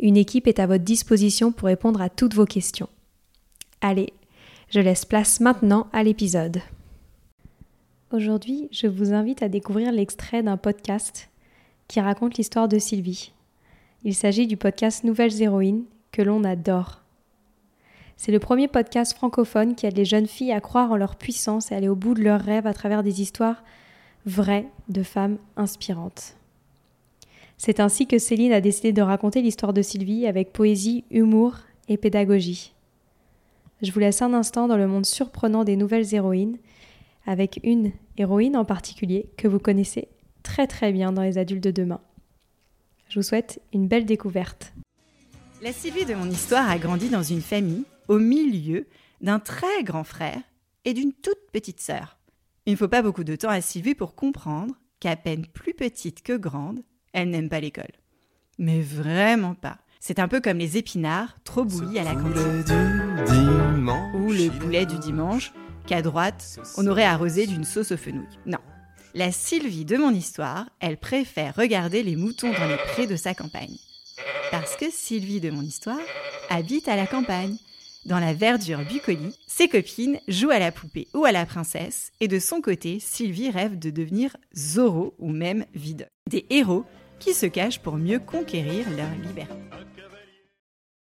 Une équipe est à votre disposition pour répondre à toutes vos questions. Allez, je laisse place maintenant à l'épisode. Aujourd'hui, je vous invite à découvrir l'extrait d'un podcast qui raconte l'histoire de Sylvie. Il s'agit du podcast Nouvelles Héroïnes que l'on adore. C'est le premier podcast francophone qui aide les jeunes filles à croire en leur puissance et aller au bout de leurs rêves à travers des histoires vraies de femmes inspirantes. C'est ainsi que Céline a décidé de raconter l'histoire de Sylvie avec poésie, humour et pédagogie. Je vous laisse un instant dans le monde surprenant des nouvelles héroïnes, avec une héroïne en particulier que vous connaissez très très bien dans les adultes de demain. Je vous souhaite une belle découverte. La Sylvie de mon histoire a grandi dans une famille au milieu d'un très grand frère et d'une toute petite sœur. Il ne faut pas beaucoup de temps à Sylvie pour comprendre qu'à peine plus petite que grande, elle n'aime pas l'école. Mais vraiment pas. C'est un peu comme les épinards, trop bouillis à la cantine. Ou le poulet du dimanche, qu'à droite, on aurait arrosé d'une sauce aux fenouilles. Non. La Sylvie de mon histoire, elle préfère regarder les moutons dans les prés de sa campagne. Parce que Sylvie de mon histoire habite à la campagne. Dans la verdure bucolie, ses copines jouent à la poupée ou à la princesse, et de son côté, Sylvie rêve de devenir Zorro ou même Vide. Des héros qui se cachent pour mieux conquérir leur liberté.